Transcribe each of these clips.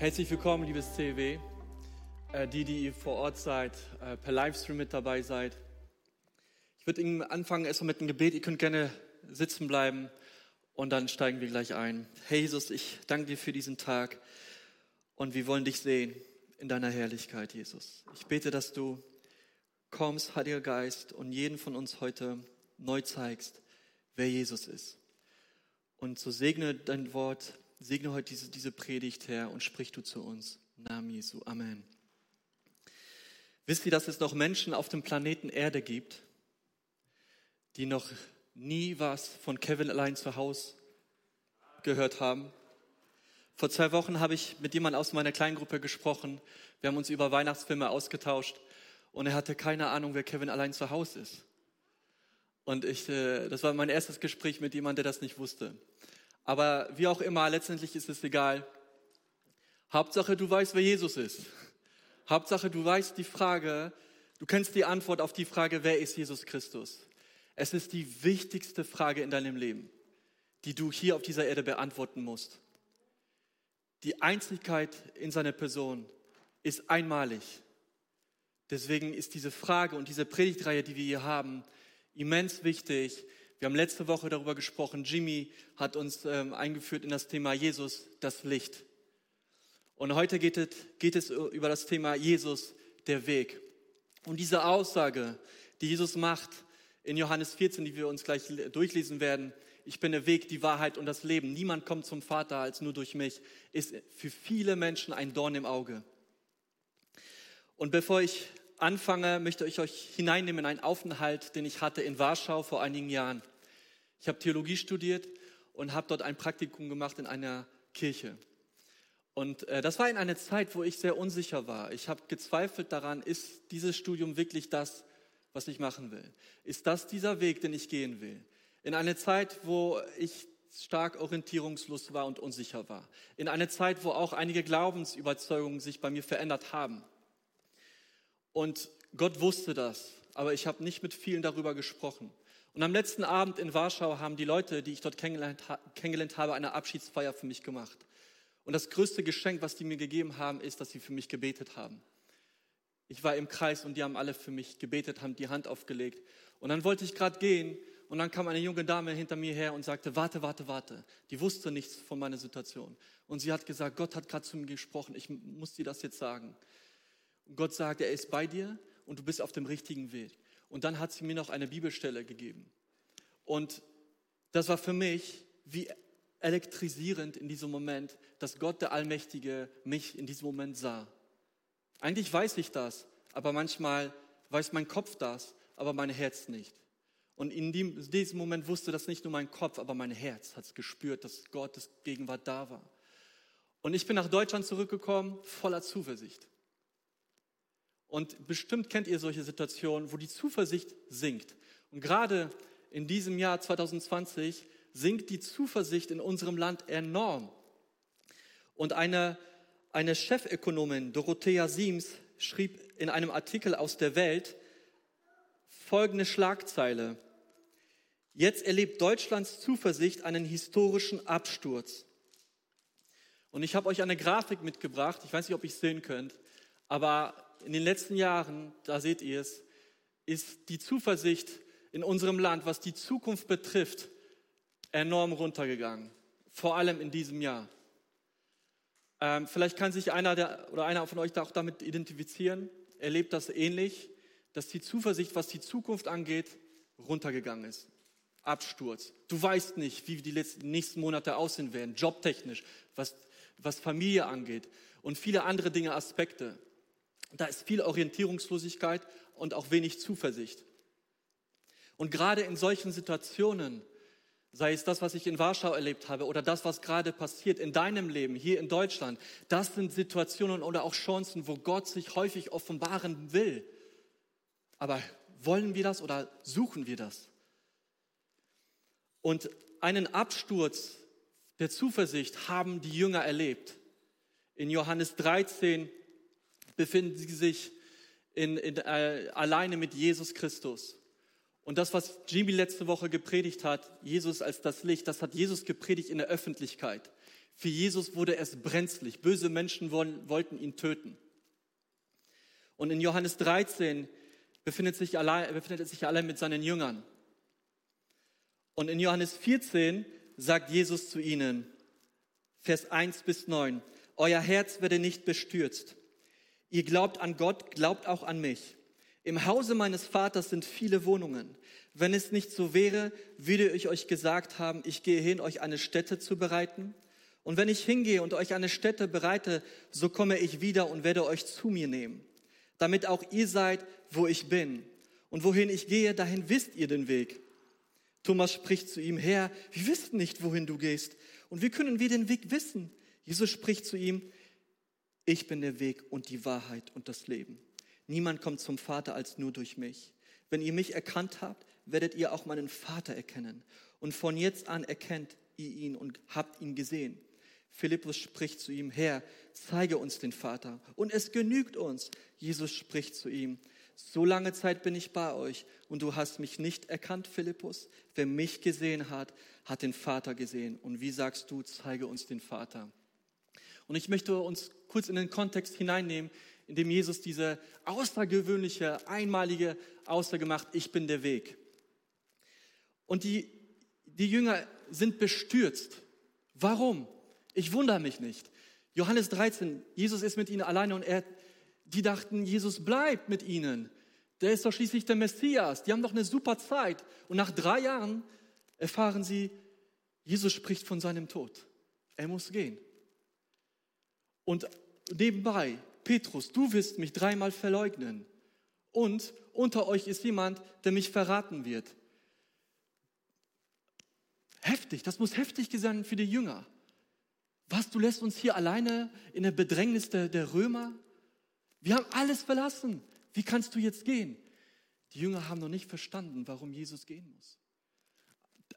Herzlich willkommen, liebes CW. Äh, die, die vor Ort seid, äh, per Livestream mit dabei seid. Ich würde anfangen erstmal mit einem Gebet. Ihr könnt gerne sitzen bleiben und dann steigen wir gleich ein. Hey Jesus, ich danke dir für diesen Tag und wir wollen dich sehen in deiner Herrlichkeit, Jesus. Ich bete, dass du kommst, Heiliger Geist, und jeden von uns heute neu zeigst, wer Jesus ist. Und so segne dein Wort Segne heute diese, diese Predigt, Herr, und sprich du zu uns. Im Namen Jesu. Amen. Wisst ihr, dass es noch Menschen auf dem Planeten Erde gibt, die noch nie was von Kevin allein zu Hause gehört haben? Vor zwei Wochen habe ich mit jemandem aus meiner Kleingruppe gesprochen. Wir haben uns über Weihnachtsfilme ausgetauscht und er hatte keine Ahnung, wer Kevin allein zu Hause ist. Und ich, äh, das war mein erstes Gespräch mit jemandem, der das nicht wusste. Aber wie auch immer, letztendlich ist es egal. Hauptsache, du weißt, wer Jesus ist. Hauptsache, du weißt die Frage, du kennst die Antwort auf die Frage, wer ist Jesus Christus? Es ist die wichtigste Frage in deinem Leben, die du hier auf dieser Erde beantworten musst. Die Einzigkeit in seiner Person ist einmalig. Deswegen ist diese Frage und diese Predigtreihe, die wir hier haben, immens wichtig, wir haben letzte Woche darüber gesprochen. Jimmy hat uns ähm, eingeführt in das Thema Jesus, das Licht. Und heute geht es, geht es über das Thema Jesus, der Weg. Und diese Aussage, die Jesus macht in Johannes 14, die wir uns gleich durchlesen werden, ich bin der Weg, die Wahrheit und das Leben. Niemand kommt zum Vater als nur durch mich, ist für viele Menschen ein Dorn im Auge. Und bevor ich anfange, möchte ich euch hineinnehmen in einen Aufenthalt, den ich hatte in Warschau vor einigen Jahren. Ich habe Theologie studiert und habe dort ein Praktikum gemacht in einer Kirche. Und äh, das war in einer Zeit, wo ich sehr unsicher war. Ich habe gezweifelt daran, ist dieses Studium wirklich das, was ich machen will? Ist das dieser Weg, den ich gehen will? In einer Zeit, wo ich stark orientierungslos war und unsicher war. In einer Zeit, wo auch einige Glaubensüberzeugungen sich bei mir verändert haben. Und Gott wusste das, aber ich habe nicht mit vielen darüber gesprochen. Und am letzten Abend in Warschau haben die Leute, die ich dort kennengelernt, habe, eine Abschiedsfeier für mich gemacht. Und das größte Geschenk, was die mir gegeben haben, ist, dass sie für mich gebetet haben. Ich war im Kreis und die haben alle für mich gebetet, haben die Hand aufgelegt. Und dann wollte ich gerade gehen und dann kam eine junge Dame hinter mir her und sagte, warte, warte, warte. Die wusste nichts von meiner Situation. Und sie hat gesagt, Gott hat gerade zu mir gesprochen, ich muss dir das jetzt sagen. Und Gott sagt, er ist bei dir und du bist auf dem richtigen Weg. Und dann hat sie mir noch eine Bibelstelle gegeben. Und das war für mich wie elektrisierend in diesem Moment, dass Gott der Allmächtige mich in diesem Moment sah. Eigentlich weiß ich das, aber manchmal weiß mein Kopf das, aber mein Herz nicht. Und in diesem Moment wusste das nicht nur mein Kopf, aber mein Herz hat es gespürt, dass Gottes Gegenwart da war. Und ich bin nach Deutschland zurückgekommen voller Zuversicht. Und bestimmt kennt ihr solche Situationen, wo die Zuversicht sinkt. Und gerade in diesem Jahr 2020 sinkt die Zuversicht in unserem Land enorm. Und eine, eine Chefökonomin, Dorothea Siems, schrieb in einem Artikel aus der Welt folgende Schlagzeile. Jetzt erlebt Deutschlands Zuversicht einen historischen Absturz. Und ich habe euch eine Grafik mitgebracht, ich weiß nicht, ob ihr es sehen könnt, aber in den letzten Jahren, da seht ihr es, ist die Zuversicht in unserem Land, was die Zukunft betrifft, enorm runtergegangen. Vor allem in diesem Jahr. Ähm, vielleicht kann sich einer der, oder einer von euch da auch damit identifizieren. Erlebt das ähnlich, dass die Zuversicht, was die Zukunft angeht, runtergegangen ist. Absturz. Du weißt nicht, wie die letzten, nächsten Monate aussehen werden, jobtechnisch, was, was Familie angeht und viele andere Dinge, Aspekte. Da ist viel Orientierungslosigkeit und auch wenig Zuversicht. Und gerade in solchen Situationen, sei es das, was ich in Warschau erlebt habe oder das, was gerade passiert in deinem Leben hier in Deutschland, das sind Situationen oder auch Chancen, wo Gott sich häufig offenbaren will. Aber wollen wir das oder suchen wir das? Und einen Absturz der Zuversicht haben die Jünger erlebt. In Johannes 13 befinden sie sich in, in, äh, alleine mit Jesus Christus. Und das, was Jimmy letzte Woche gepredigt hat, Jesus als das Licht, das hat Jesus gepredigt in der Öffentlichkeit. Für Jesus wurde es brenzlig. Böse Menschen wollten ihn töten. Und in Johannes 13 befindet sich allein, befindet er sich allein mit seinen Jüngern. Und in Johannes 14 sagt Jesus zu ihnen, Vers 1 bis 9, Euer Herz werde nicht bestürzt. Ihr glaubt an Gott, glaubt auch an mich. Im Hause meines Vaters sind viele Wohnungen. Wenn es nicht so wäre, würde ich euch gesagt haben, ich gehe hin, euch eine Stätte zu bereiten. Und wenn ich hingehe und euch eine Stätte bereite, so komme ich wieder und werde euch zu mir nehmen, damit auch ihr seid, wo ich bin. Und wohin ich gehe, dahin wisst ihr den Weg. Thomas spricht zu ihm, Herr, wir wissen nicht, wohin du gehst. Und wie können wir den Weg wissen? Jesus spricht zu ihm, ich bin der Weg und die Wahrheit und das Leben. Niemand kommt zum Vater als nur durch mich. Wenn ihr mich erkannt habt, werdet ihr auch meinen Vater erkennen. Und von jetzt an erkennt ihr ihn und habt ihn gesehen. Philippus spricht zu ihm, Herr, zeige uns den Vater. Und es genügt uns. Jesus spricht zu ihm, so lange Zeit bin ich bei euch und du hast mich nicht erkannt, Philippus. Wer mich gesehen hat, hat den Vater gesehen. Und wie sagst du, zeige uns den Vater? Und ich möchte uns kurz in den Kontext hineinnehmen, in dem Jesus diese außergewöhnliche, einmalige Aussage macht, ich bin der Weg. Und die, die Jünger sind bestürzt. Warum? Ich wundere mich nicht. Johannes 13, Jesus ist mit ihnen alleine und er, die dachten, Jesus bleibt mit ihnen. Der ist doch schließlich der Messias. Die haben doch eine super Zeit. Und nach drei Jahren erfahren sie, Jesus spricht von seinem Tod. Er muss gehen. Und nebenbei, Petrus, du wirst mich dreimal verleugnen. Und unter euch ist jemand, der mich verraten wird. Heftig, das muss heftig sein für die Jünger. Was, du lässt uns hier alleine in der Bedrängnis der, der Römer? Wir haben alles verlassen. Wie kannst du jetzt gehen? Die Jünger haben noch nicht verstanden, warum Jesus gehen muss.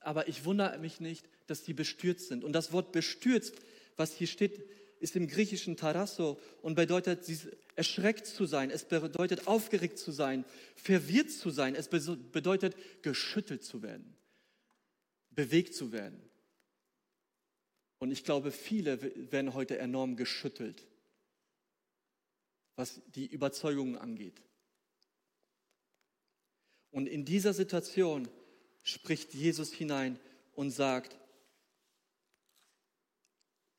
Aber ich wundere mich nicht, dass die bestürzt sind. Und das Wort bestürzt, was hier steht, ist im griechischen Tarasso und bedeutet erschreckt zu sein. Es bedeutet aufgeregt zu sein, verwirrt zu sein. Es bedeutet geschüttelt zu werden, bewegt zu werden. Und ich glaube, viele werden heute enorm geschüttelt, was die Überzeugungen angeht. Und in dieser Situation spricht Jesus hinein und sagt,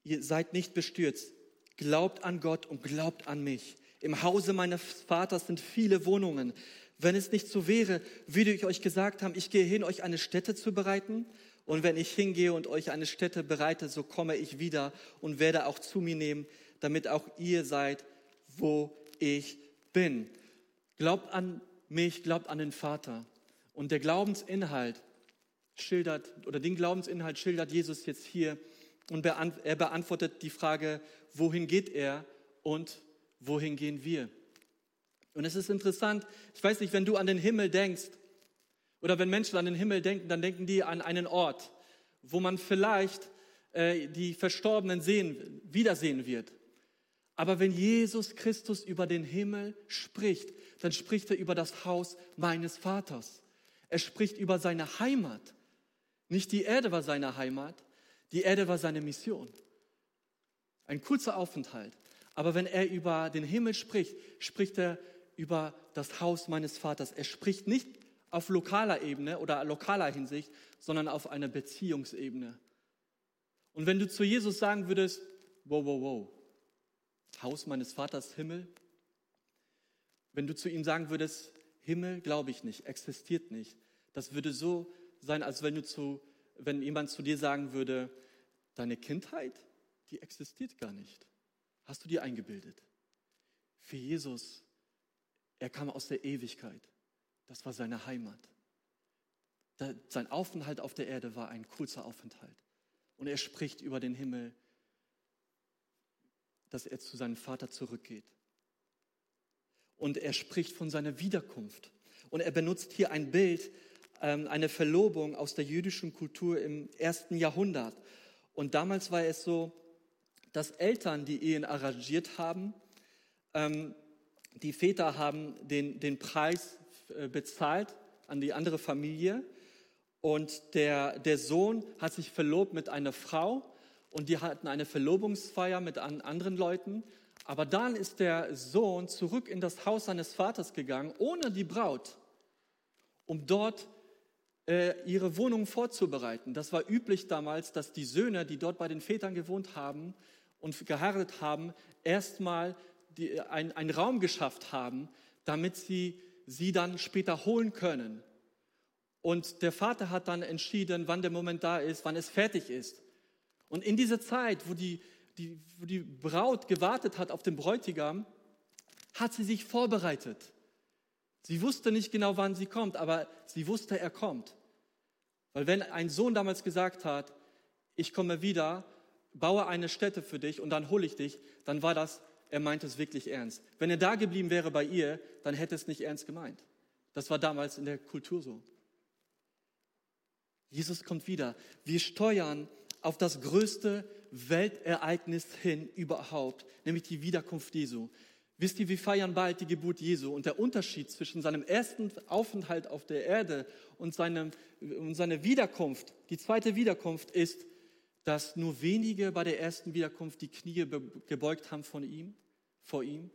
ihr seid nicht bestürzt, glaubt an Gott und glaubt an mich. Im Hause meines Vaters sind viele Wohnungen. Wenn es nicht so wäre, würde ich euch gesagt haben, ich gehe hin, euch eine Stätte zu bereiten. Und wenn ich hingehe und euch eine Stätte bereite, so komme ich wieder und werde auch zu mir nehmen, damit auch ihr seid, wo ich bin. Glaubt an mich, glaubt an den Vater. Und der Glaubensinhalt schildert, oder den Glaubensinhalt schildert Jesus jetzt hier. Und er beantwortet die Frage, wohin geht er und wohin gehen wir? Und es ist interessant, ich weiß nicht, wenn du an den Himmel denkst, oder wenn Menschen an den Himmel denken, dann denken die an einen Ort, wo man vielleicht äh, die Verstorbenen sehen, wiedersehen wird. Aber wenn Jesus Christus über den Himmel spricht, dann spricht er über das Haus meines Vaters. Er spricht über seine Heimat. Nicht die Erde war seine Heimat, die Erde war seine Mission. Ein kurzer Aufenthalt. Aber wenn er über den Himmel spricht, spricht er über das Haus meines Vaters. Er spricht nicht auf lokaler Ebene oder lokaler Hinsicht, sondern auf einer Beziehungsebene. Und wenn du zu Jesus sagen würdest, wow, wow, wow, Haus meines Vaters Himmel, wenn du zu ihm sagen würdest, Himmel glaube ich nicht, existiert nicht, das würde so sein, als wenn du zu, wenn jemand zu dir sagen würde, deine Kindheit, die existiert gar nicht. Hast du dir eingebildet? Für Jesus, er kam aus der Ewigkeit. Das war seine Heimat. Sein Aufenthalt auf der Erde war ein kurzer Aufenthalt. Und er spricht über den Himmel, dass er zu seinem Vater zurückgeht. Und er spricht von seiner Wiederkunft. Und er benutzt hier ein Bild, eine Verlobung aus der jüdischen Kultur im ersten Jahrhundert. Und damals war es so, dass Eltern die Ehen arrangiert haben. Ähm, die Väter haben den, den Preis äh, bezahlt an die andere Familie. Und der, der Sohn hat sich verlobt mit einer Frau und die hatten eine Verlobungsfeier mit anderen Leuten. Aber dann ist der Sohn zurück in das Haus seines Vaters gegangen, ohne die Braut, um dort ihre Wohnung vorzubereiten. Das war üblich damals, dass die Söhne, die dort bei den Vätern gewohnt haben und geheiratet haben, erstmal einen Raum geschafft haben, damit sie sie dann später holen können. Und der Vater hat dann entschieden, wann der Moment da ist, wann es fertig ist. Und in dieser Zeit, wo die, die, wo die Braut gewartet hat auf den Bräutigam, hat sie sich vorbereitet. Sie wusste nicht genau, wann sie kommt, aber sie wusste, er kommt. Weil wenn ein Sohn damals gesagt hat, ich komme wieder, baue eine Stätte für dich und dann hole ich dich, dann war das, er meint es wirklich ernst. Wenn er da geblieben wäre bei ihr, dann hätte es nicht ernst gemeint. Das war damals in der Kultur so. Jesus kommt wieder. Wir steuern auf das größte Weltereignis hin überhaupt, nämlich die Wiederkunft Jesu. Wisst ihr, wir feiern bald die Geburt Jesu und der Unterschied zwischen seinem ersten Aufenthalt auf der Erde und, seinem, und seiner Wiederkunft, die zweite Wiederkunft, ist, dass nur wenige bei der ersten Wiederkunft die Knie gebeugt haben von ihm, vor ihm.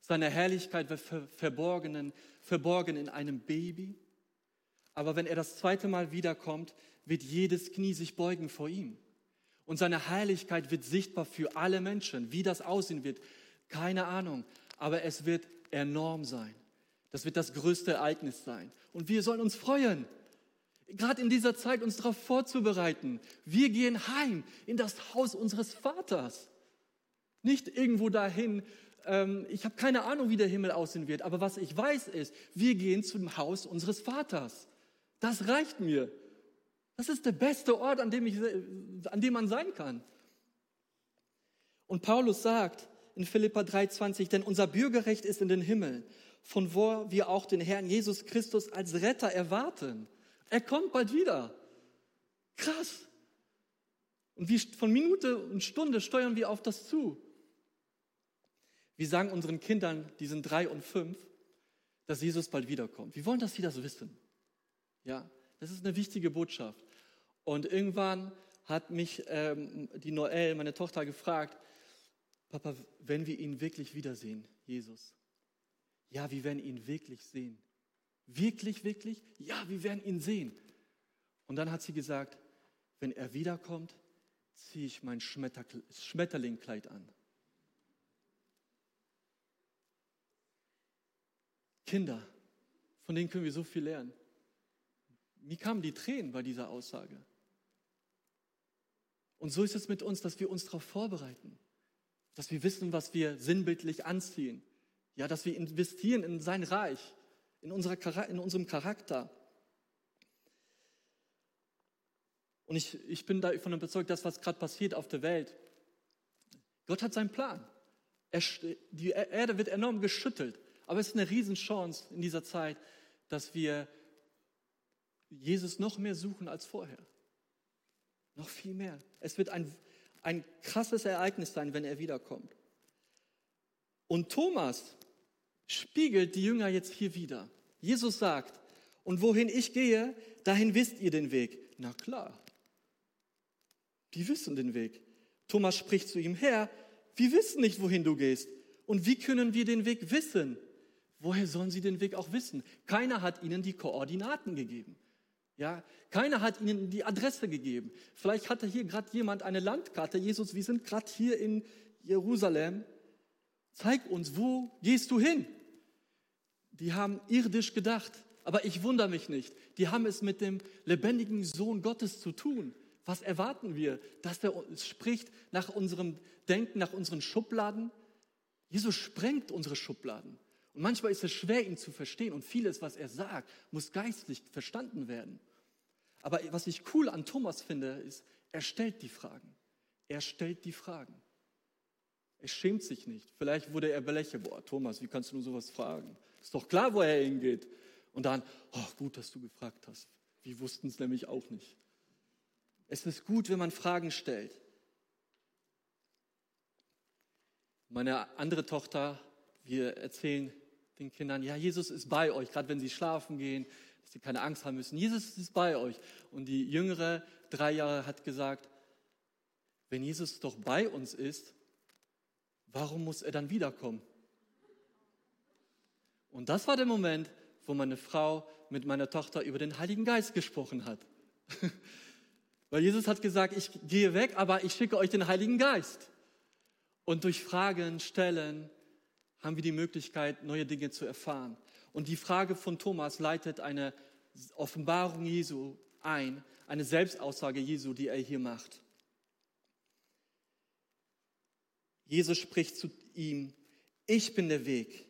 Seine Herrlichkeit war verborgen, verborgen in einem Baby. Aber wenn er das zweite Mal wiederkommt, wird jedes Knie sich beugen vor ihm. Und seine Heiligkeit wird sichtbar für alle Menschen. Wie das aussehen wird, keine Ahnung. Aber es wird enorm sein. Das wird das größte Ereignis sein. Und wir sollen uns freuen. Gerade in dieser Zeit uns darauf vorzubereiten. Wir gehen heim in das Haus unseres Vaters. Nicht irgendwo dahin. Ähm, ich habe keine Ahnung, wie der Himmel aussehen wird. Aber was ich weiß ist, wir gehen zum Haus unseres Vaters. Das reicht mir. Das ist der beste Ort, an dem, ich, an dem man sein kann. Und Paulus sagt in Philippa 3,20, denn unser Bürgerrecht ist in den Himmel, von wo wir auch den Herrn Jesus Christus als Retter erwarten. Er kommt bald wieder. Krass. Und wie von Minute und Stunde steuern wir auf das zu. Wir sagen unseren Kindern, die sind drei und fünf, dass Jesus bald wiederkommt. Wir wollen, dass sie das wissen. Ja, das ist eine wichtige Botschaft. Und irgendwann hat mich ähm, die Noel, meine Tochter, gefragt, Papa, wenn wir ihn wirklich wiedersehen, Jesus? Ja, wir werden ihn wirklich sehen. Wirklich, wirklich? Ja, wir werden ihn sehen. Und dann hat sie gesagt, wenn er wiederkommt, ziehe ich mein Schmetterlingkleid an. Kinder, von denen können wir so viel lernen. Mir kamen die Tränen bei dieser Aussage. Und so ist es mit uns, dass wir uns darauf vorbereiten, dass wir wissen, was wir sinnbildlich anziehen, ja, dass wir investieren in sein Reich, in, unserer, in unserem Charakter. Und ich, ich bin davon überzeugt, dass was gerade passiert auf der Welt, Gott hat seinen Plan. Er, die Erde wird enorm geschüttelt, aber es ist eine Riesenchance in dieser Zeit, dass wir Jesus noch mehr suchen als vorher. Noch viel mehr. Es wird ein, ein krasses Ereignis sein, wenn er wiederkommt. Und Thomas spiegelt die Jünger jetzt hier wieder. Jesus sagt, und wohin ich gehe, dahin wisst ihr den Weg. Na klar, die wissen den Weg. Thomas spricht zu ihm, Herr, wir wissen nicht, wohin du gehst. Und wie können wir den Weg wissen? Woher sollen sie den Weg auch wissen? Keiner hat ihnen die Koordinaten gegeben. Ja, keiner hat ihnen die Adresse gegeben. Vielleicht hatte hier gerade jemand eine Landkarte. Jesus, wir sind gerade hier in Jerusalem. Zeig uns, wo gehst du hin? Die haben irdisch gedacht, aber ich wundere mich nicht. Die haben es mit dem lebendigen Sohn Gottes zu tun. Was erwarten wir? Dass er spricht nach unserem Denken, nach unseren Schubladen? Jesus sprengt unsere Schubladen. Und manchmal ist es schwer, ihn zu verstehen. Und vieles, was er sagt, muss geistlich verstanden werden. Aber was ich cool an Thomas finde, ist, er stellt die Fragen. Er stellt die Fragen. Er schämt sich nicht. Vielleicht wurde er belächelt. Boah, Thomas, wie kannst du nur sowas fragen? Ist doch klar, wo er hingeht. Und dann, oh, gut, dass du gefragt hast. Wir wussten es nämlich auch nicht. Es ist gut, wenn man Fragen stellt. Meine andere Tochter, wir erzählen den Kindern, ja, Jesus ist bei euch, gerade wenn sie schlafen gehen, dass sie keine Angst haben müssen. Jesus ist bei euch. Und die jüngere, drei Jahre, hat gesagt, wenn Jesus doch bei uns ist, warum muss er dann wiederkommen? Und das war der Moment, wo meine Frau mit meiner Tochter über den Heiligen Geist gesprochen hat. Weil Jesus hat gesagt, ich gehe weg, aber ich schicke euch den Heiligen Geist. Und durch Fragen stellen haben wir die Möglichkeit, neue Dinge zu erfahren. Und die Frage von Thomas leitet eine Offenbarung Jesu ein, eine Selbstaussage Jesu, die er hier macht. Jesus spricht zu ihm, ich bin der Weg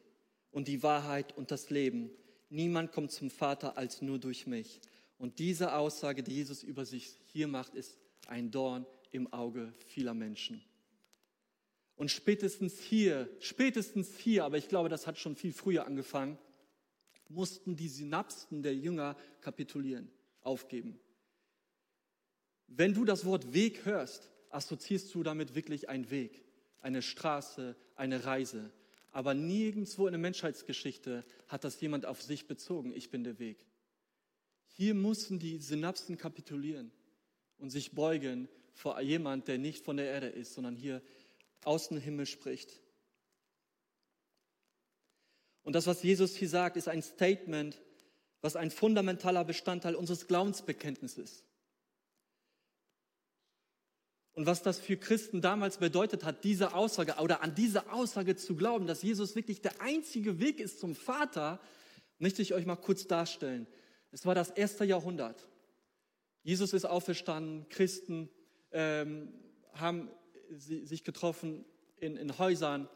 und die Wahrheit und das Leben. Niemand kommt zum Vater als nur durch mich. Und diese Aussage, die Jesus über sich hier macht, ist ein Dorn im Auge vieler Menschen. Und spätestens hier, spätestens hier, aber ich glaube, das hat schon viel früher angefangen, mussten die Synapsen der Jünger kapitulieren, aufgeben. Wenn du das Wort Weg hörst, assoziierst du damit wirklich einen Weg, eine Straße, eine Reise. Aber nirgendwo in der Menschheitsgeschichte hat das jemand auf sich bezogen, ich bin der Weg. Hier mussten die Synapsen kapitulieren und sich beugen vor jemand, der nicht von der Erde ist, sondern hier aus dem Himmel spricht. Und das, was Jesus hier sagt, ist ein Statement, was ein fundamentaler Bestandteil unseres Glaubensbekenntnisses ist. Und was das für Christen damals bedeutet hat, diese Aussage oder an diese Aussage zu glauben, dass Jesus wirklich der einzige Weg ist zum Vater, möchte ich euch mal kurz darstellen. Es war das erste Jahrhundert. Jesus ist auferstanden, Christen ähm, haben sich getroffen in, in Häusern,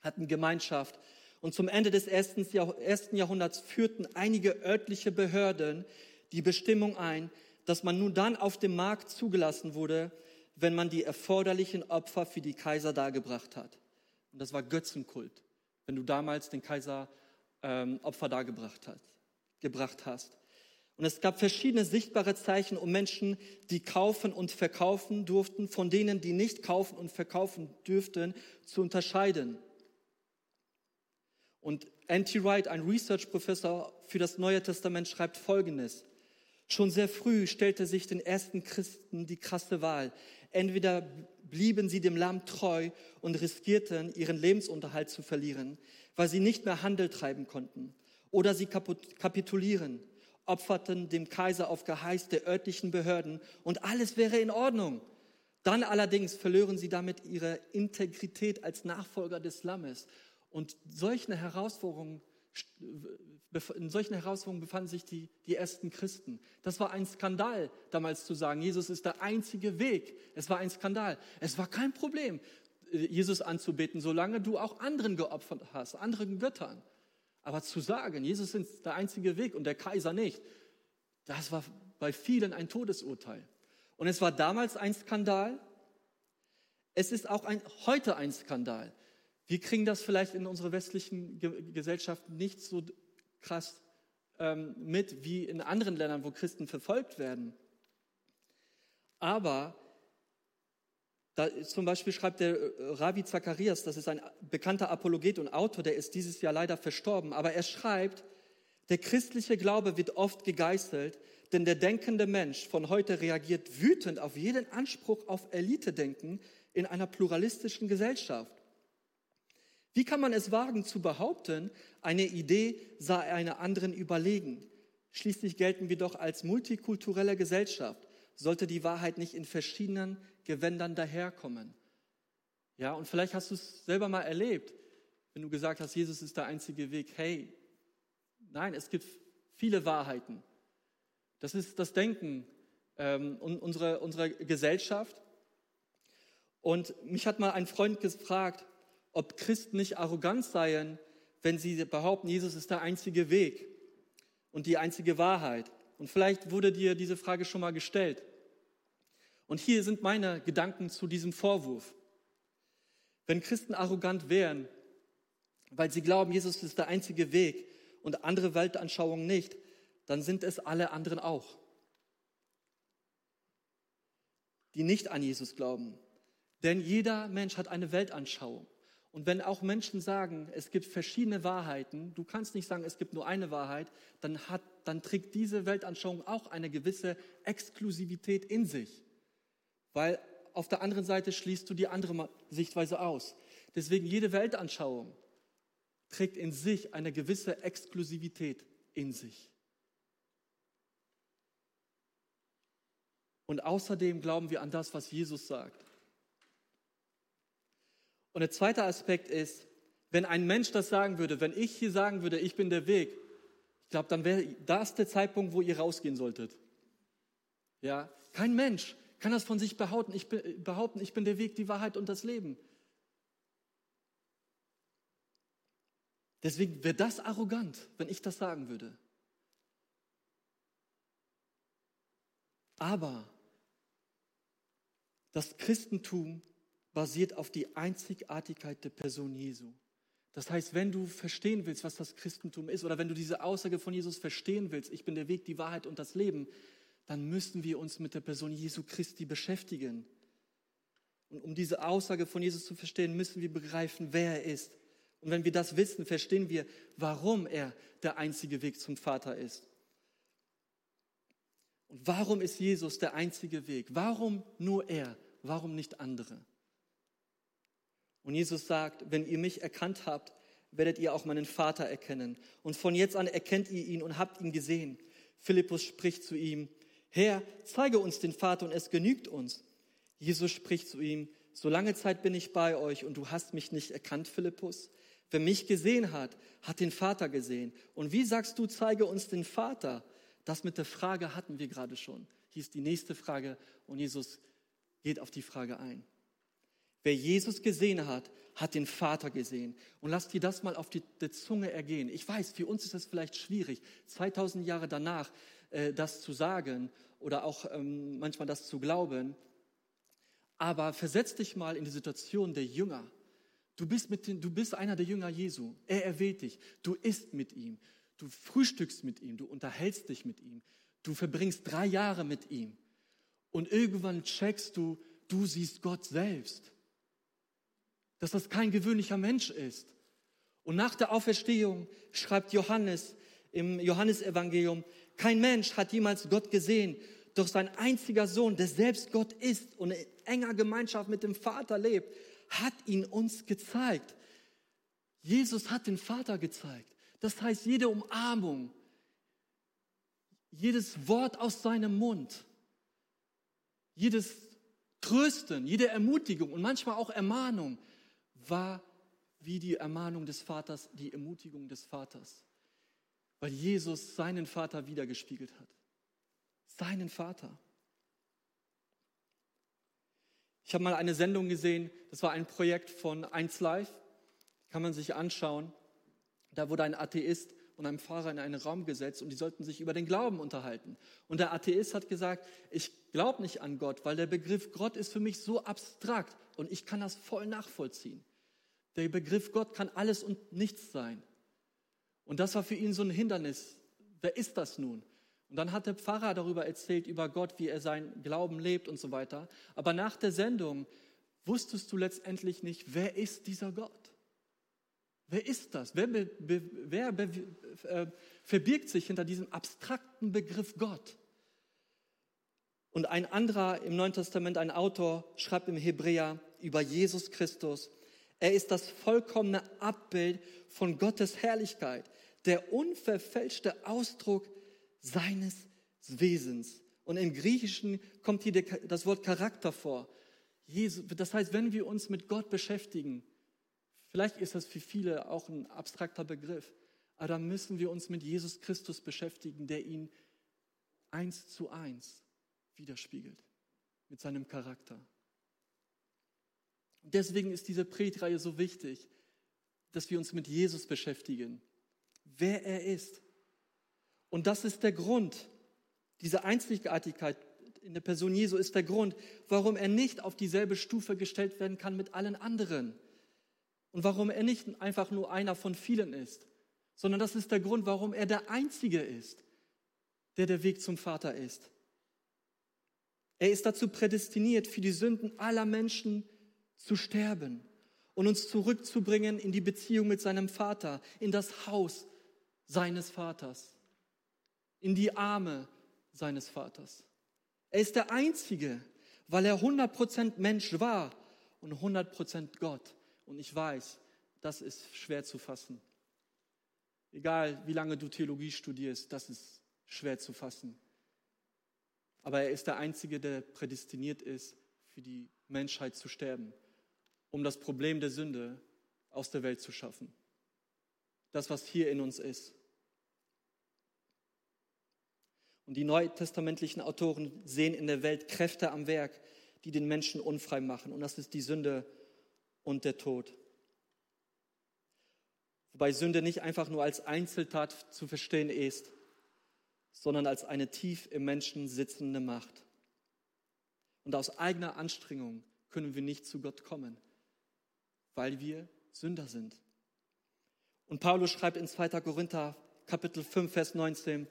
hatten Gemeinschaft. Und zum Ende des ersten, Jahrhunderts führten einige örtliche Behörden die Bestimmung ein, dass man nun dann auf dem Markt zugelassen wurde, wenn man die erforderlichen Opfer für die Kaiser dargebracht hat. Und das war Götzenkult, wenn du damals den Kaiser ähm, Opfer dargebracht hast, gebracht hast. Und es gab verschiedene sichtbare Zeichen, um Menschen, die kaufen und verkaufen durften, von denen, die nicht kaufen und verkaufen dürften, zu unterscheiden. Und N.T. Wright, ein Research-Professor für das Neue Testament, schreibt Folgendes. Schon sehr früh stellte sich den ersten Christen die krasse Wahl. Entweder blieben sie dem Lamm treu und riskierten, ihren Lebensunterhalt zu verlieren, weil sie nicht mehr Handel treiben konnten, oder sie kapitulieren opferten dem Kaiser auf Geheiß der örtlichen Behörden und alles wäre in Ordnung. Dann allerdings verlören sie damit ihre Integrität als Nachfolger des Lammes. Und solchen Herausforderungen, in solchen Herausforderungen befanden sich die, die ersten Christen. Das war ein Skandal, damals zu sagen, Jesus ist der einzige Weg. Es war ein Skandal. Es war kein Problem, Jesus anzubeten, solange du auch anderen geopfert hast, anderen Göttern. Aber zu sagen, Jesus ist der einzige Weg und der Kaiser nicht, das war bei vielen ein Todesurteil. Und es war damals ein Skandal. Es ist auch ein, heute ein Skandal. Wir kriegen das vielleicht in unserer westlichen Gesellschaft nicht so krass ähm, mit wie in anderen Ländern, wo Christen verfolgt werden. Aber da zum Beispiel schreibt der äh, Ravi Zacharias, das ist ein bekannter Apologet und Autor, der ist dieses Jahr leider verstorben, aber er schreibt, der christliche Glaube wird oft gegeißelt, denn der denkende Mensch von heute reagiert wütend auf jeden Anspruch auf Elite-Denken in einer pluralistischen Gesellschaft. Wie kann man es wagen zu behaupten, eine Idee sei einer anderen überlegen? Schließlich gelten wir doch als multikulturelle Gesellschaft. Sollte die Wahrheit nicht in verschiedenen Gewändern daherkommen. Ja, und vielleicht hast du es selber mal erlebt, wenn du gesagt hast, Jesus ist der einzige Weg. Hey, nein, es gibt viele Wahrheiten. Das ist das Denken ähm, unserer, unserer Gesellschaft. Und mich hat mal ein Freund gefragt, ob Christen nicht arrogant seien, wenn sie behaupten, Jesus ist der einzige Weg und die einzige Wahrheit. Und vielleicht wurde dir diese Frage schon mal gestellt. Und hier sind meine Gedanken zu diesem Vorwurf. Wenn Christen arrogant wären, weil sie glauben, Jesus ist der einzige Weg und andere Weltanschauungen nicht, dann sind es alle anderen auch, die nicht an Jesus glauben. Denn jeder Mensch hat eine Weltanschauung. Und wenn auch Menschen sagen, es gibt verschiedene Wahrheiten, du kannst nicht sagen, es gibt nur eine Wahrheit, dann, hat, dann trägt diese Weltanschauung auch eine gewisse Exklusivität in sich. Weil auf der anderen Seite schließt du die andere Sichtweise aus. Deswegen jede Weltanschauung trägt in sich eine gewisse Exklusivität in sich. Und außerdem glauben wir an das, was Jesus sagt. Und der zweite Aspekt ist, wenn ein Mensch das sagen würde, wenn ich hier sagen würde, ich bin der Weg, ich glaube, dann wäre das der Zeitpunkt, wo ihr rausgehen solltet. Ja, kein Mensch kann das von sich behaupten. Ich bin, behaupten, ich bin der Weg, die Wahrheit und das Leben. Deswegen wäre das arrogant, wenn ich das sagen würde. Aber das Christentum basiert auf die Einzigartigkeit der Person Jesu. Das heißt, wenn du verstehen willst, was das Christentum ist, oder wenn du diese Aussage von Jesus verstehen willst, ich bin der Weg, die Wahrheit und das Leben, dann müssen wir uns mit der Person Jesu Christi beschäftigen. Und um diese Aussage von Jesus zu verstehen, müssen wir begreifen, wer er ist. Und wenn wir das wissen, verstehen wir, warum er der einzige Weg zum Vater ist. Und warum ist Jesus der einzige Weg? Warum nur er? Warum nicht andere? Und Jesus sagt, wenn ihr mich erkannt habt, werdet ihr auch meinen Vater erkennen. Und von jetzt an erkennt ihr ihn und habt ihn gesehen. Philippus spricht zu ihm, Herr, zeige uns den Vater und es genügt uns. Jesus spricht zu ihm, so lange Zeit bin ich bei euch und du hast mich nicht erkannt, Philippus. Wer mich gesehen hat, hat den Vater gesehen. Und wie sagst du, zeige uns den Vater? Das mit der Frage hatten wir gerade schon. Hier ist die nächste Frage und Jesus geht auf die Frage ein. Wer Jesus gesehen hat, hat den Vater gesehen. Und lass dir das mal auf die, die Zunge ergehen. Ich weiß, für uns ist es vielleicht schwierig, 2000 Jahre danach äh, das zu sagen oder auch ähm, manchmal das zu glauben. Aber versetz dich mal in die Situation der Jünger. Du bist, mit den, du bist einer der Jünger Jesu. Er erwählt dich. Du isst mit ihm. Du frühstückst mit ihm. Du unterhältst dich mit ihm. Du verbringst drei Jahre mit ihm. Und irgendwann checkst du, du siehst Gott selbst. Dass das kein gewöhnlicher Mensch ist. Und nach der Auferstehung schreibt Johannes im Johannesevangelium, kein Mensch hat jemals Gott gesehen, doch sein einziger Sohn, der selbst Gott ist und in enger Gemeinschaft mit dem Vater lebt, hat ihn uns gezeigt. Jesus hat den Vater gezeigt. Das heißt, jede Umarmung, jedes Wort aus seinem Mund, jedes Trösten, jede Ermutigung und manchmal auch Ermahnung war wie die Ermahnung des Vaters, die Ermutigung des Vaters weil Jesus seinen Vater wiedergespiegelt hat. Seinen Vater. Ich habe mal eine Sendung gesehen, das war ein Projekt von 1 Live, kann man sich anschauen. Da wurde ein Atheist und ein Pfarrer in einen Raum gesetzt und die sollten sich über den Glauben unterhalten. Und der Atheist hat gesagt, ich glaube nicht an Gott, weil der Begriff Gott ist für mich so abstrakt und ich kann das voll nachvollziehen. Der Begriff Gott kann alles und nichts sein. Und das war für ihn so ein Hindernis. Wer ist das nun? Und dann hat der Pfarrer darüber erzählt, über Gott, wie er seinen Glauben lebt und so weiter. Aber nach der Sendung wusstest du letztendlich nicht, wer ist dieser Gott? Wer ist das? Wer, be, be, wer be, äh, verbirgt sich hinter diesem abstrakten Begriff Gott? Und ein anderer im Neuen Testament, ein Autor, schreibt im Hebräer über Jesus Christus, er ist das vollkommene Abbild von Gottes Herrlichkeit, der unverfälschte Ausdruck seines Wesens. Und im Griechischen kommt hier das Wort Charakter vor. das heißt, wenn wir uns mit Gott beschäftigen, vielleicht ist das für viele auch ein abstrakter Begriff, aber dann müssen wir uns mit Jesus Christus beschäftigen, der ihn eins zu eins widerspiegelt mit seinem Charakter. Und deswegen ist diese Predigtreihe so wichtig, dass wir uns mit Jesus beschäftigen, wer er ist. Und das ist der Grund, diese Einzigartigkeit in der Person Jesu ist der Grund, warum er nicht auf dieselbe Stufe gestellt werden kann mit allen anderen. Und warum er nicht einfach nur einer von vielen ist, sondern das ist der Grund, warum er der Einzige ist, der der Weg zum Vater ist. Er ist dazu prädestiniert, für die Sünden aller Menschen zu sterben und uns zurückzubringen in die Beziehung mit seinem Vater, in das Haus seines Vaters, in die Arme seines Vaters. Er ist der Einzige, weil er 100% Mensch war und 100% Gott. Und ich weiß, das ist schwer zu fassen. Egal, wie lange du Theologie studierst, das ist schwer zu fassen. Aber er ist der Einzige, der prädestiniert ist, für die Menschheit zu sterben, um das Problem der Sünde aus der Welt zu schaffen. Das, was hier in uns ist. Und die neutestamentlichen Autoren sehen in der Welt Kräfte am Werk, die den Menschen unfrei machen. Und das ist die Sünde und der Tod. Wobei Sünde nicht einfach nur als Einzeltat zu verstehen ist, sondern als eine tief im Menschen sitzende Macht. Und aus eigener Anstrengung können wir nicht zu Gott kommen, weil wir Sünder sind. Und Paulus schreibt in 2. Korinther Kapitel 5, Vers 19,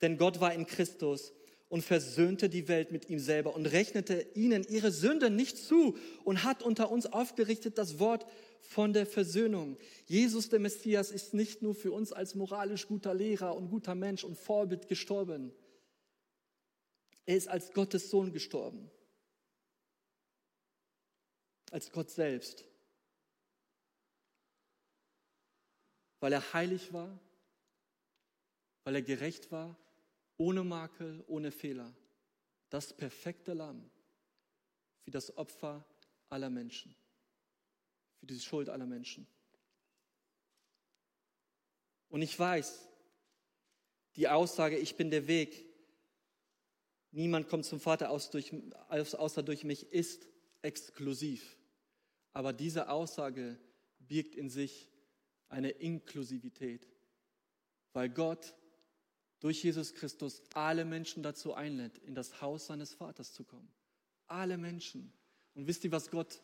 denn Gott war in Christus und versöhnte die Welt mit ihm selber und rechnete ihnen ihre Sünde nicht zu und hat unter uns aufgerichtet das Wort von der Versöhnung. Jesus, der Messias, ist nicht nur für uns als moralisch guter Lehrer und guter Mensch und Vorbild gestorben. Er ist als Gottes Sohn gestorben. Als Gott selbst. Weil er heilig war, weil er gerecht war ohne Makel, ohne Fehler. Das perfekte Lamm für das Opfer aller Menschen, für die Schuld aller Menschen. Und ich weiß, die Aussage, ich bin der Weg, niemand kommt zum Vater außer durch mich, ist exklusiv. Aber diese Aussage birgt in sich eine Inklusivität, weil Gott durch Jesus Christus alle Menschen dazu einlädt, in das Haus seines Vaters zu kommen. Alle Menschen. Und wisst ihr, was Gott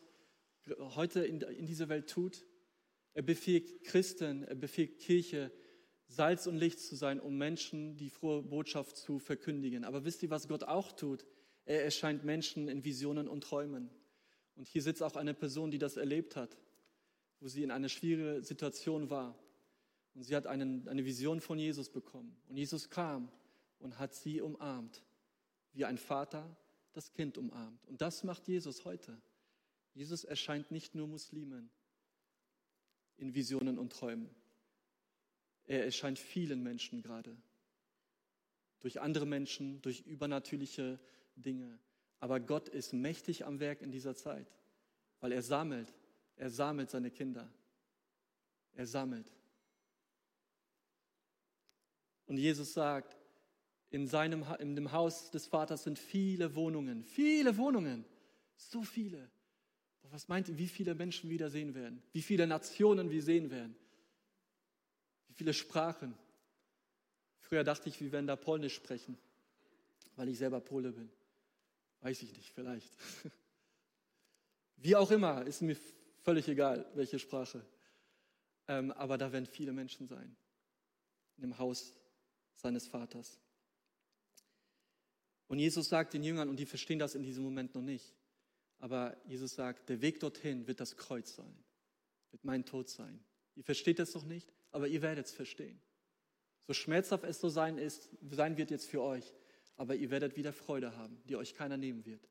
heute in, in dieser Welt tut? Er befähigt Christen, er befähigt Kirche, Salz und Licht zu sein, um Menschen die frohe Botschaft zu verkündigen. Aber wisst ihr, was Gott auch tut? Er erscheint Menschen in Visionen und Träumen. Und hier sitzt auch eine Person, die das erlebt hat, wo sie in einer schwierigen Situation war. Und sie hat einen, eine Vision von Jesus bekommen. Und Jesus kam und hat sie umarmt, wie ein Vater das Kind umarmt. Und das macht Jesus heute. Jesus erscheint nicht nur Muslimen in Visionen und Träumen. Er erscheint vielen Menschen gerade. Durch andere Menschen, durch übernatürliche Dinge. Aber Gott ist mächtig am Werk in dieser Zeit, weil er sammelt. Er sammelt seine Kinder. Er sammelt. Und Jesus sagt, in, seinem, in dem Haus des Vaters sind viele Wohnungen, viele Wohnungen, so viele. Was meint ihr, wie viele Menschen wir sehen werden? Wie viele Nationen wir sehen werden? Wie viele Sprachen? Früher dachte ich, wir werden da Polnisch sprechen, weil ich selber Pole bin. Weiß ich nicht, vielleicht. Wie auch immer, ist mir völlig egal, welche Sprache. Ähm, aber da werden viele Menschen sein. In dem Haus seines Vaters. Und Jesus sagt den Jüngern, und die verstehen das in diesem Moment noch nicht, aber Jesus sagt, der Weg dorthin wird das Kreuz sein, wird mein Tod sein. Ihr versteht das noch nicht, aber ihr werdet es verstehen. So schmerzhaft es so sein, ist, sein wird jetzt für euch, aber ihr werdet wieder Freude haben, die euch keiner nehmen wird.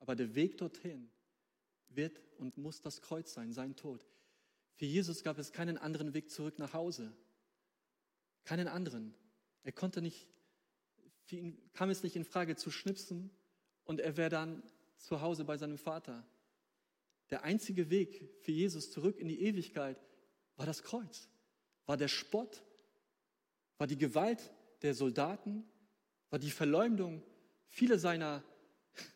Aber der Weg dorthin wird und muss das Kreuz sein, sein Tod. Für Jesus gab es keinen anderen Weg zurück nach Hause. Keinen anderen. Er konnte nicht, für ihn kam es nicht in Frage zu schnipsen und er wäre dann zu Hause bei seinem Vater. Der einzige Weg für Jesus zurück in die Ewigkeit war das Kreuz, war der Spott, war die Gewalt der Soldaten, war die Verleumdung vieler, seiner,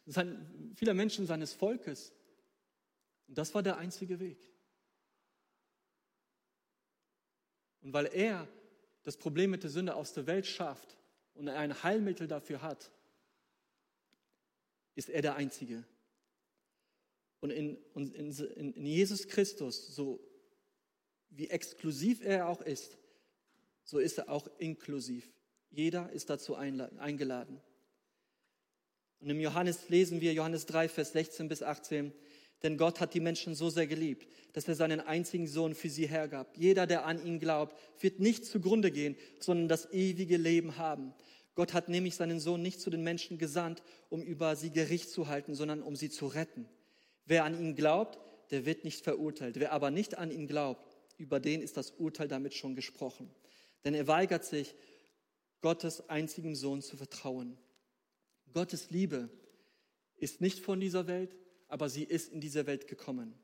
sein, vieler Menschen seines Volkes. Und das war der einzige Weg. Und weil er das Problem mit der Sünde aus der Welt schafft und ein Heilmittel dafür hat, ist er der Einzige. Und in, in, in Jesus Christus, so wie exklusiv er auch ist, so ist er auch inklusiv. Jeder ist dazu eingeladen. Und im Johannes lesen wir Johannes 3, Vers 16 bis 18. Denn Gott hat die Menschen so sehr geliebt, dass er seinen einzigen Sohn für sie hergab. Jeder, der an ihn glaubt, wird nicht zugrunde gehen, sondern das ewige Leben haben. Gott hat nämlich seinen Sohn nicht zu den Menschen gesandt, um über sie Gericht zu halten, sondern um sie zu retten. Wer an ihn glaubt, der wird nicht verurteilt. Wer aber nicht an ihn glaubt, über den ist das Urteil damit schon gesprochen. Denn er weigert sich, Gottes einzigem Sohn zu vertrauen. Gottes Liebe ist nicht von dieser Welt, aber sie ist in diese Welt gekommen.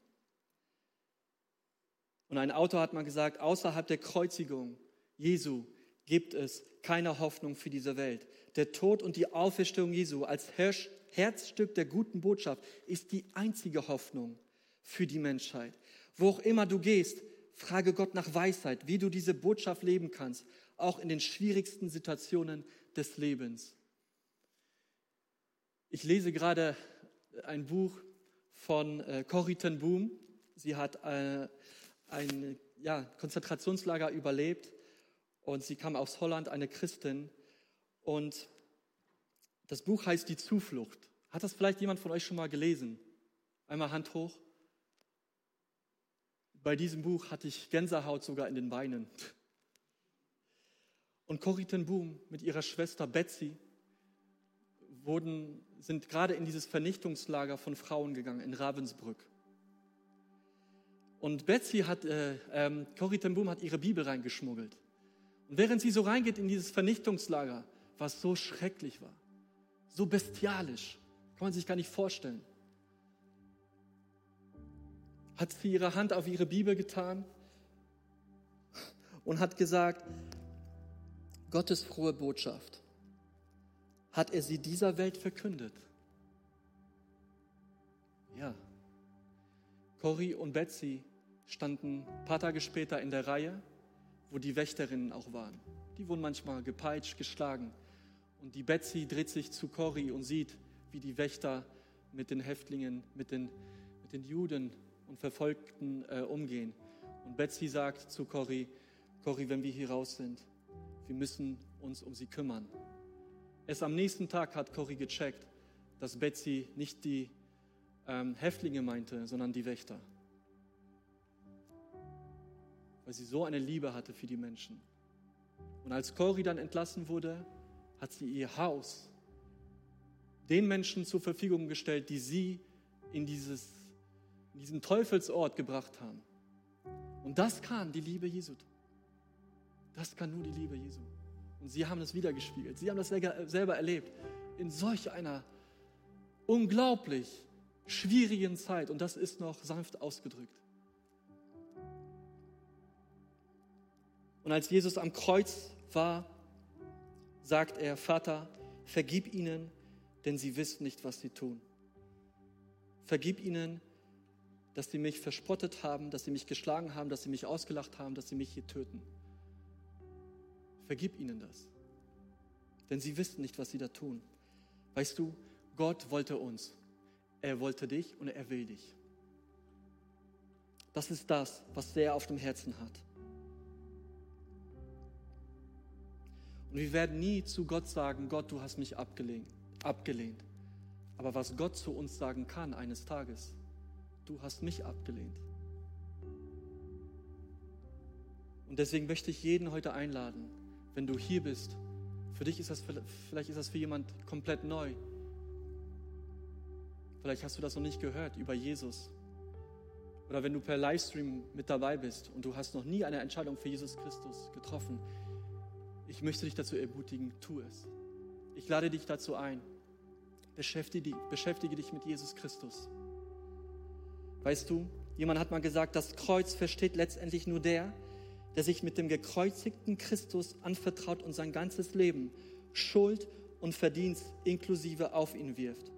Und ein Autor hat mal gesagt, außerhalb der Kreuzigung Jesu gibt es keine Hoffnung für diese Welt. Der Tod und die Auferstehung Jesu als Herzstück der guten Botschaft ist die einzige Hoffnung für die Menschheit. Wo auch immer du gehst, frage Gott nach Weisheit, wie du diese Botschaft leben kannst, auch in den schwierigsten Situationen des Lebens. Ich lese gerade ein Buch von äh, Corrie ten Boom. Sie hat äh, ein ja, Konzentrationslager überlebt und sie kam aus Holland, eine Christin. Und das Buch heißt Die Zuflucht. Hat das vielleicht jemand von euch schon mal gelesen? Einmal Hand hoch. Bei diesem Buch hatte ich Gänsehaut sogar in den Beinen. Und Corrie ten Boom mit ihrer Schwester Betsy wurden, sind gerade in dieses Vernichtungslager von Frauen gegangen in Ravensbrück. Und Betsy hat, äh, ähm, Corrie ten Boom hat ihre Bibel reingeschmuggelt. Und während sie so reingeht in dieses Vernichtungslager, was so schrecklich war, so bestialisch, kann man sich gar nicht vorstellen, hat sie ihre Hand auf ihre Bibel getan und hat gesagt, Gottes frohe Botschaft hat er sie dieser Welt verkündet. Ja. Cory und Betsy standen ein paar Tage später in der Reihe wo die Wächterinnen auch waren. Die wurden manchmal gepeitscht, geschlagen. Und die Betsy dreht sich zu Cory und sieht, wie die Wächter mit den Häftlingen, mit den, mit den Juden und Verfolgten äh, umgehen. Und Betsy sagt zu Cory, Cory, wenn wir hier raus sind, wir müssen uns um sie kümmern. Erst am nächsten Tag hat Cory gecheckt, dass Betsy nicht die ähm, Häftlinge meinte, sondern die Wächter weil sie so eine Liebe hatte für die Menschen. Und als Cori dann entlassen wurde, hat sie ihr Haus den Menschen zur Verfügung gestellt, die sie in, dieses, in diesen Teufelsort gebracht haben. Und das kann die Liebe Jesu. Das kann nur die Liebe Jesu. Und sie haben das wiedergespiegelt. Sie haben das selber erlebt. In solch einer unglaublich schwierigen Zeit. Und das ist noch sanft ausgedrückt. Und als Jesus am Kreuz war, sagt er, Vater, vergib ihnen, denn sie wissen nicht, was sie tun. Vergib ihnen, dass sie mich verspottet haben, dass sie mich geschlagen haben, dass sie mich ausgelacht haben, dass sie mich hier töten. Vergib ihnen das. Denn sie wissen nicht, was sie da tun. Weißt du, Gott wollte uns. Er wollte dich und er will dich. Das ist das, was er auf dem Herzen hat. Und wir werden nie zu Gott sagen, Gott, du hast mich abgelehnt. abgelehnt. Aber was Gott zu uns sagen kann eines Tages, du hast mich abgelehnt. Und deswegen möchte ich jeden heute einladen, wenn du hier bist, für dich ist das, vielleicht ist das für jemand komplett neu. Vielleicht hast du das noch nicht gehört über Jesus. Oder wenn du per Livestream mit dabei bist und du hast noch nie eine Entscheidung für Jesus Christus getroffen, ich möchte dich dazu ermutigen, tu es. Ich lade dich dazu ein. Beschäftige, beschäftige dich mit Jesus Christus. Weißt du, jemand hat mal gesagt, das Kreuz versteht letztendlich nur der, der sich mit dem gekreuzigten Christus anvertraut und sein ganzes Leben, Schuld und Verdienst inklusive auf ihn wirft.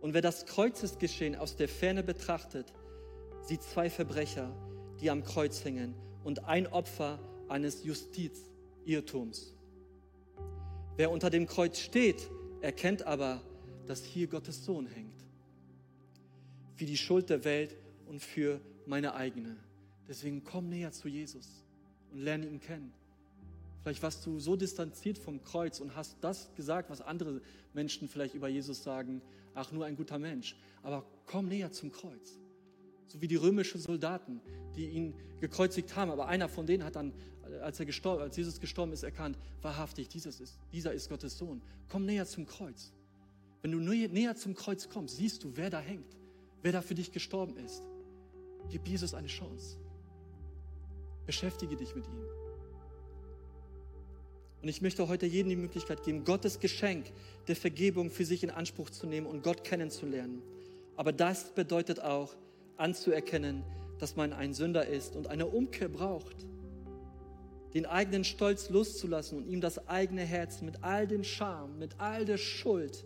Und wer das Kreuzesgeschehen aus der Ferne betrachtet, sieht zwei Verbrecher, die am Kreuz hängen und ein Opfer eines Justiz Irrtums. Wer unter dem Kreuz steht, erkennt aber, dass hier Gottes Sohn hängt. Für die Schuld der Welt und für meine eigene. Deswegen komm näher zu Jesus und lerne ihn kennen. Vielleicht warst du so distanziert vom Kreuz und hast das gesagt, was andere Menschen vielleicht über Jesus sagen, ach nur ein guter Mensch. Aber komm näher zum Kreuz. So wie die römischen Soldaten, die ihn gekreuzigt haben. Aber einer von denen hat dann als, er gestorben, als Jesus gestorben ist, erkannt, wahrhaftig, dieses ist, dieser ist Gottes Sohn. Komm näher zum Kreuz. Wenn du näher zum Kreuz kommst, siehst du, wer da hängt, wer da für dich gestorben ist. Gib Jesus eine Chance. Beschäftige dich mit ihm. Und ich möchte heute jedem die Möglichkeit geben, Gottes Geschenk der Vergebung für sich in Anspruch zu nehmen und Gott kennenzulernen. Aber das bedeutet auch anzuerkennen, dass man ein Sünder ist und eine Umkehr braucht. Den eigenen Stolz loszulassen und ihm das eigene Herz mit all dem Scham, mit all der Schuld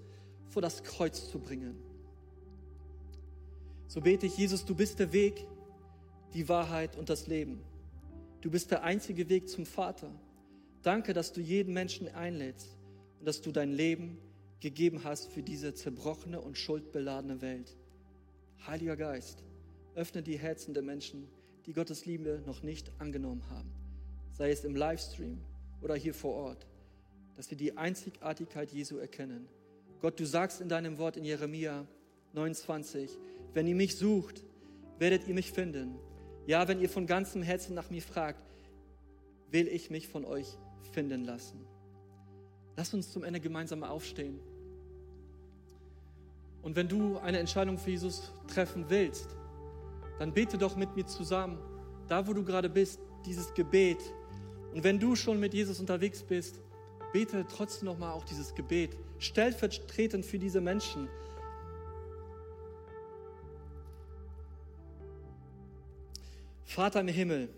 vor das Kreuz zu bringen. So bete ich, Jesus, du bist der Weg, die Wahrheit und das Leben. Du bist der einzige Weg zum Vater. Danke, dass du jeden Menschen einlädst und dass du dein Leben gegeben hast für diese zerbrochene und schuldbeladene Welt. Heiliger Geist, öffne die Herzen der Menschen, die Gottes Liebe noch nicht angenommen haben, sei es im Livestream oder hier vor Ort, dass sie die Einzigartigkeit Jesu erkennen. Gott, du sagst in deinem Wort in Jeremia 29, wenn ihr mich sucht, werdet ihr mich finden. Ja, wenn ihr von ganzem Herzen nach mir fragt, will ich mich von euch finden lassen. Lass uns zum Ende gemeinsam aufstehen. Und wenn du eine Entscheidung für Jesus treffen willst, dann bete doch mit mir zusammen, da wo du gerade bist, dieses Gebet. Und wenn du schon mit Jesus unterwegs bist, bete trotzdem nochmal auch dieses Gebet, stellvertretend für diese Menschen. Vater im Himmel,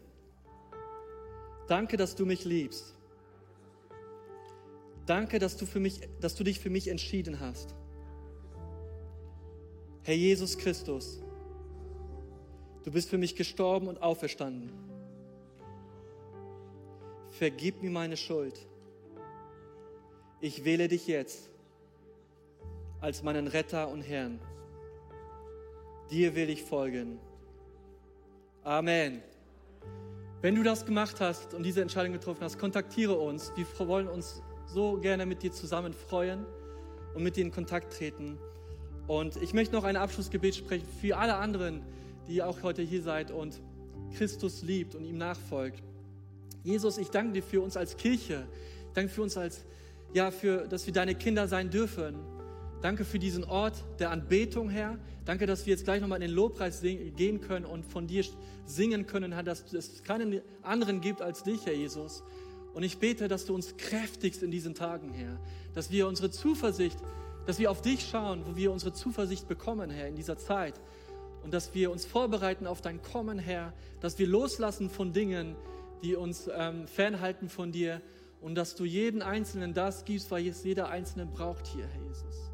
danke, dass du mich liebst. Danke, dass du, für mich, dass du dich für mich entschieden hast. Herr Jesus Christus, du bist für mich gestorben und auferstanden. Vergib mir meine Schuld. Ich wähle dich jetzt als meinen Retter und Herrn. Dir will ich folgen. Amen. Wenn du das gemacht hast und diese Entscheidung getroffen hast, kontaktiere uns. Wir wollen uns so gerne mit dir zusammen freuen und mit dir in Kontakt treten. Und ich möchte noch ein Abschlussgebet sprechen für alle anderen, die auch heute hier seid und Christus liebt und ihm nachfolgt. Jesus, ich danke dir für uns als Kirche. Ich danke für uns als, ja, für, dass wir deine Kinder sein dürfen. Danke für diesen Ort der Anbetung, Herr. Danke, dass wir jetzt gleich nochmal in den Lobpreis gehen können und von dir singen können, Herr, dass es keinen anderen gibt als dich, Herr Jesus. Und ich bete, dass du uns kräftigst in diesen Tagen, Herr. Dass wir unsere Zuversicht, dass wir auf dich schauen, wo wir unsere Zuversicht bekommen, Herr, in dieser Zeit. Und dass wir uns vorbereiten auf dein Kommen, Herr. Dass wir loslassen von Dingen, die uns ähm, fernhalten von dir. Und dass du jeden Einzelnen das gibst, es jeder Einzelne braucht hier, Herr Jesus.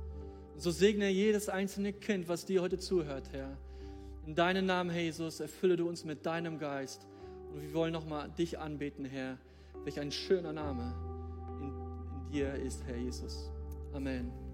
Und so segne jedes einzelne Kind, was dir heute zuhört, Herr. In deinem Namen, Jesus, erfülle du uns mit deinem Geist. Und wir wollen nochmal dich anbeten, Herr. Welch ein schöner Name in, in dir ist, Herr Jesus. Amen.